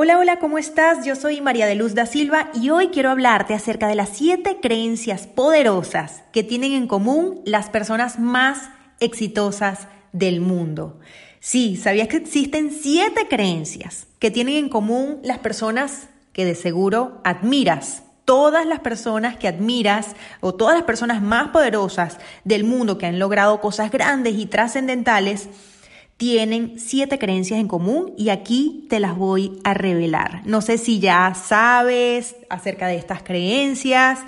Hola, hola, ¿cómo estás? Yo soy María de Luz da Silva y hoy quiero hablarte acerca de las siete creencias poderosas que tienen en común las personas más exitosas del mundo. Sí, ¿sabías que existen siete creencias que tienen en común las personas que de seguro admiras? Todas las personas que admiras o todas las personas más poderosas del mundo que han logrado cosas grandes y trascendentales tienen siete creencias en común y aquí te las voy a revelar. No sé si ya sabes acerca de estas creencias,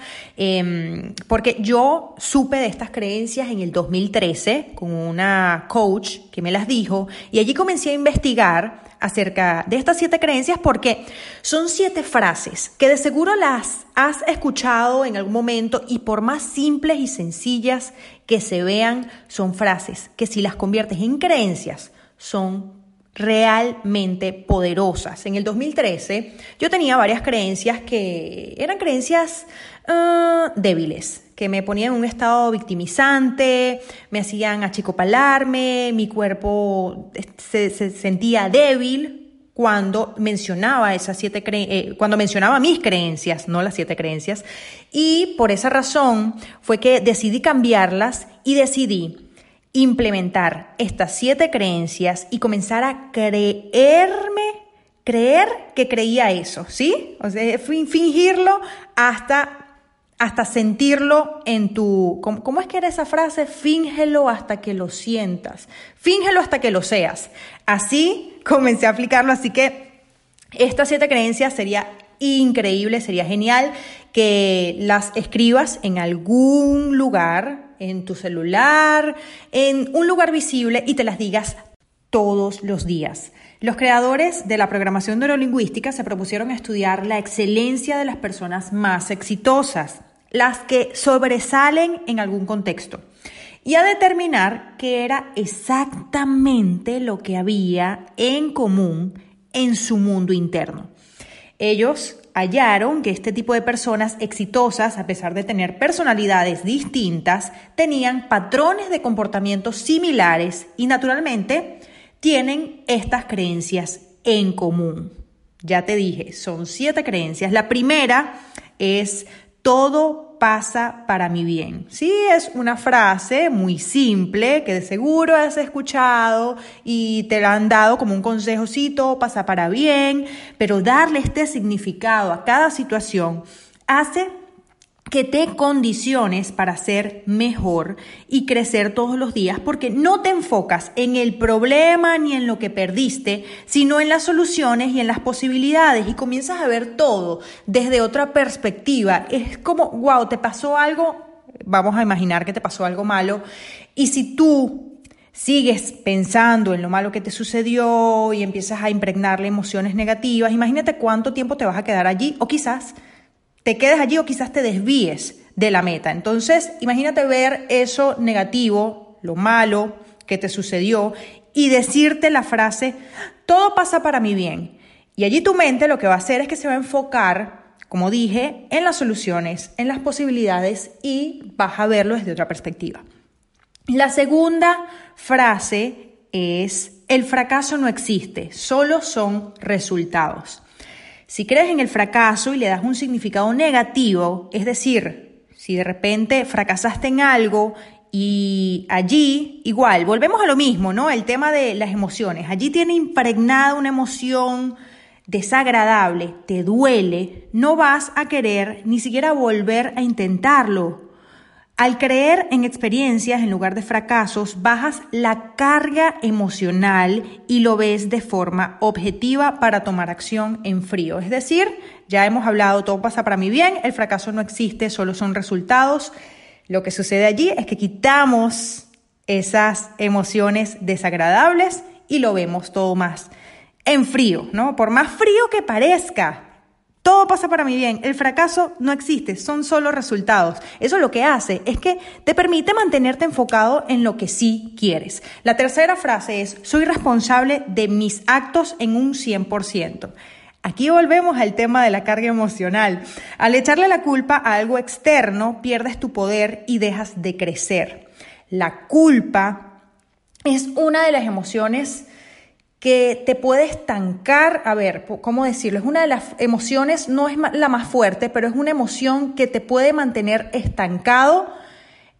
em, porque yo supe de estas creencias en el 2013 con una coach que me las dijo y allí comencé a investigar acerca de estas siete creencias porque son siete frases que de seguro las has escuchado en algún momento y por más simples y sencillas que se vean, son frases que si las conviertes en creencias son realmente poderosas. En el 2013 yo tenía varias creencias que eran creencias ah, débiles, que me ponían en un estado victimizante, me hacían achicopalarme, mi cuerpo se, sentía débil cuando mencionaba esas siete eh, cuando mencionaba mis creencias, no las siete creencias, y por esa razón fue que decidí cambiarlas y decidí implementar estas siete creencias y comenzar a creerme, creer que creía eso, ¿sí? O sea, fingirlo hasta hasta sentirlo en tu... ¿cómo, es que era esa frase? Fíngelo hasta que lo sientas. Fíngelo hasta que lo seas. Así comencé a aplicarlo, así que estas siete creencias sería increíble, sería genial que las escribas en algún lugar, en tu celular, en un lugar visible y te las digas todos los días. Los creadores de la programación neurolingüística se propusieron estudiar la excelencia de las personas más exitosas, las que sobresalen en algún contexto, y a determinar qué era exactamente lo que había en común en su mundo interno. Ellos hallaron que este tipo de personas exitosas, a pesar de tener personalidades distintas, tenían patrones de comportamiento similares y naturalmente tienen estas creencias en común. Ya te dije, son siete creencias. La primera es todo pasa para mi bien. Sí, es una frase muy simple que de seguro has escuchado y te la han dado como un consejo, sí, todo pasa para bien, pero darle este significado a cada situación hace que te condiciones para ser mejor y crecer todos los días, porque no te enfocas en el problema ni en lo que perdiste, sino en las soluciones y en las posibilidades y comienzas a ver todo desde otra perspectiva. Es como, wow, te pasó algo, vamos a imaginar que te pasó algo malo, y si tú sigues pensando en lo malo que te sucedió y empiezas a impregnarle emociones negativas, imagínate cuánto tiempo te vas a quedar allí o quizás te quedes allí o quizás te desvíes de la meta. Entonces, imagínate ver eso negativo, lo malo que te sucedió y decirte la frase, todo pasa para mi bien. Y allí tu mente lo que va a hacer es que se va a enfocar, como dije, en las soluciones, en las posibilidades y vas a verlo desde otra perspectiva. La segunda frase es, el fracaso no existe, solo son resultados. Si crees en el fracaso y le das un significado negativo, es decir, si de repente fracasaste en algo y allí, igual, volvemos a lo mismo, ¿no? El tema de las emociones. Allí tiene impregnada una emoción desagradable, te duele, no vas a querer ni siquiera volver a intentarlo. Al creer en experiencias en lugar de fracasos, bajas la carga emocional y lo ves de forma objetiva para tomar acción en frío. Es decir, ya hemos hablado, todo pasa para mi bien, el fracaso no existe, solo son resultados. Lo que sucede allí es que quitamos esas emociones desagradables y lo vemos todo más en frío, ¿no? Por más frío que parezca, todo pasa para mi bien. El fracaso no existe, son solo resultados. Eso lo que hace es que te permite mantenerte enfocado en lo que sí quieres. La tercera frase es, soy responsable de mis actos en un 100%. Aquí volvemos al tema de la carga emocional. Al echarle la culpa a algo externo, pierdes tu poder y dejas de crecer. La culpa es una de las emociones que te puede estancar, a ver, ¿cómo decirlo? Es una de las emociones, no es la más fuerte, pero es una emoción que te puede mantener estancado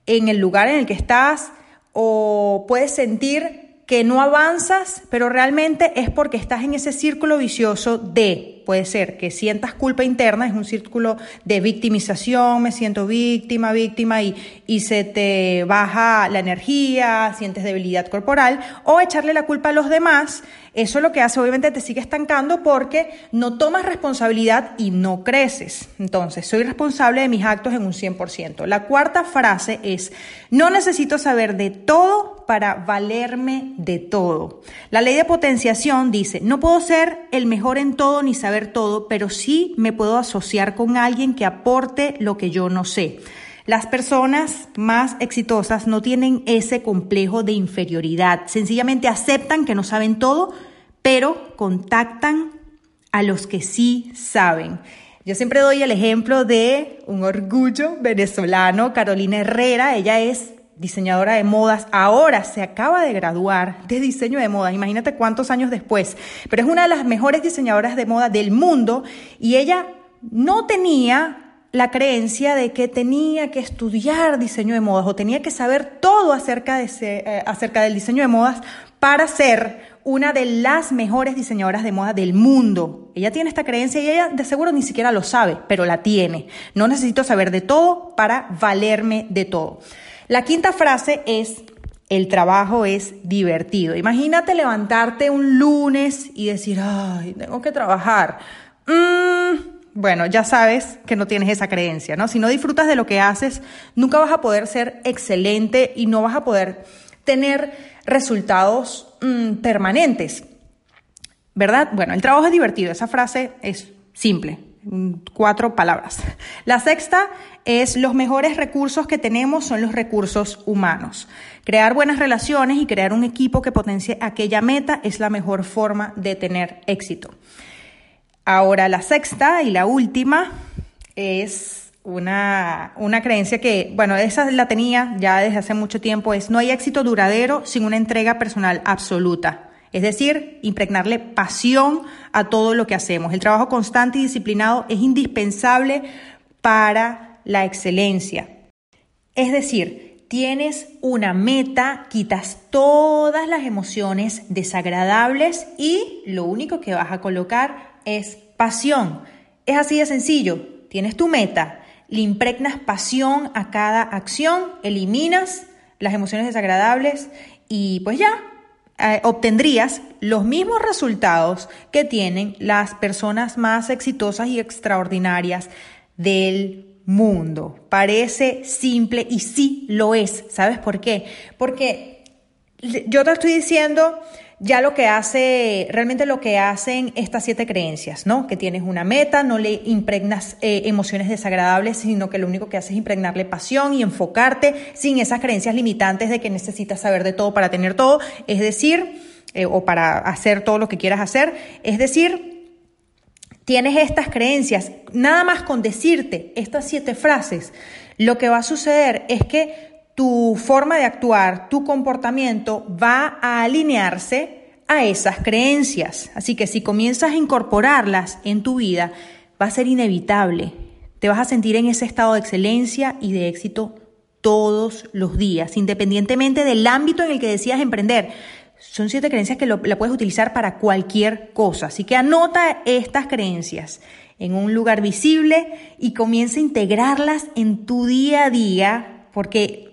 en el lugar en el que estás o puedes sentir que no avanzas, pero realmente es porque estás en ese círculo vicioso de, puede ser que sientas culpa interna, es un círculo de victimización, me siento víctima, víctima y, y se te baja la energía, sientes debilidad corporal, o echarle la culpa a los demás, eso lo que hace obviamente te sigue estancando porque no tomas responsabilidad y no creces. Entonces, soy responsable de mis actos en un 100%. La cuarta frase es, no necesito saber de todo para valerme de todo. La ley de potenciación dice, no puedo ser el mejor en todo ni saber todo, pero sí me puedo asociar con alguien que aporte lo que yo no sé. Las personas más exitosas no tienen ese complejo de inferioridad, sencillamente aceptan que no saben todo, pero contactan a los que sí saben. Yo siempre doy el ejemplo de un orgullo venezolano, Carolina Herrera, ella es diseñadora de modas, ahora se acaba de graduar de diseño de modas, imagínate cuántos años después, pero es una de las mejores diseñadoras de moda del mundo y ella no tenía la creencia de que tenía que estudiar diseño de modas o tenía que saber todo acerca, de eh, acerca del diseño de modas para ser una de las mejores diseñadoras de moda del mundo. Ella tiene esta creencia y ella de seguro ni siquiera lo sabe, pero la tiene. No necesito saber de todo para valerme de todo. La quinta frase es, el trabajo es divertido. Imagínate levantarte un lunes y decir, ay, tengo que trabajar. Mm, bueno, ya sabes que no tienes esa creencia, ¿no? Si no disfrutas de lo que haces, nunca vas a poder ser excelente y no vas a poder tener resultados mm, permanentes. ¿Verdad? Bueno, el trabajo es divertido. Esa frase es simple cuatro palabras. La sexta es los mejores recursos que tenemos son los recursos humanos. Crear buenas relaciones y crear un equipo que potencie aquella meta es la mejor forma de tener éxito. Ahora la sexta y la última es una, una creencia que, bueno, esa la tenía ya desde hace mucho tiempo, es no hay éxito duradero sin una entrega personal absoluta. Es decir, impregnarle pasión a todo lo que hacemos. El trabajo constante y disciplinado es indispensable para la excelencia. Es decir, tienes una meta, quitas todas las emociones desagradables y lo único que vas a colocar es pasión. Es así de sencillo. Tienes tu meta, le impregnas pasión a cada acción, eliminas las emociones desagradables y pues ya, eh, obtendrías los mismos resultados que tienen las personas más exitosas y extraordinarias del mundo. Parece simple y sí lo es. ¿Sabes por qué? Porque yo te estoy diciendo ya lo que hace, realmente lo que hacen estas siete creencias, ¿no? Que tienes una meta, no le impregnas eh, emociones desagradables, sino que lo único que haces es impregnarle pasión y enfocarte sin esas creencias limitantes de que necesitas saber de todo para tener todo, es decir, eh, o para hacer todo lo que quieras hacer, es decir, tienes estas creencias, nada más con decirte estas siete frases, lo que va a suceder es que tu forma de actuar, tu comportamiento va a alinearse a esas creencias. Así que si comienzas a incorporarlas en tu vida, va a ser inevitable. Te vas a sentir en ese estado de excelencia y de éxito todos los días, independientemente del ámbito en el que decías emprender. Son siete creencias que la puedes utilizar para cualquier cosa. Así que anota estas creencias en un lugar visible y comienza a integrarlas en tu día a día, porque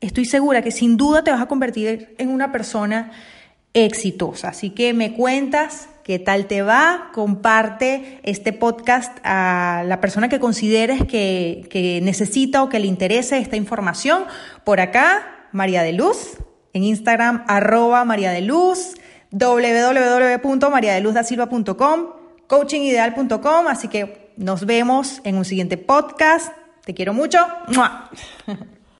estoy segura que sin duda te vas a convertir en una persona exitosa. Así que me cuentas qué tal te va, comparte este podcast a la persona que consideres que, necesita o que le interese esta información. Por acá, María de Luz, en Instagram, arroba María de Luz, www.mariadeluzdasilva.com, coachingideal.com. Así que nos vemos en un siguiente podcast. Te quiero mucho.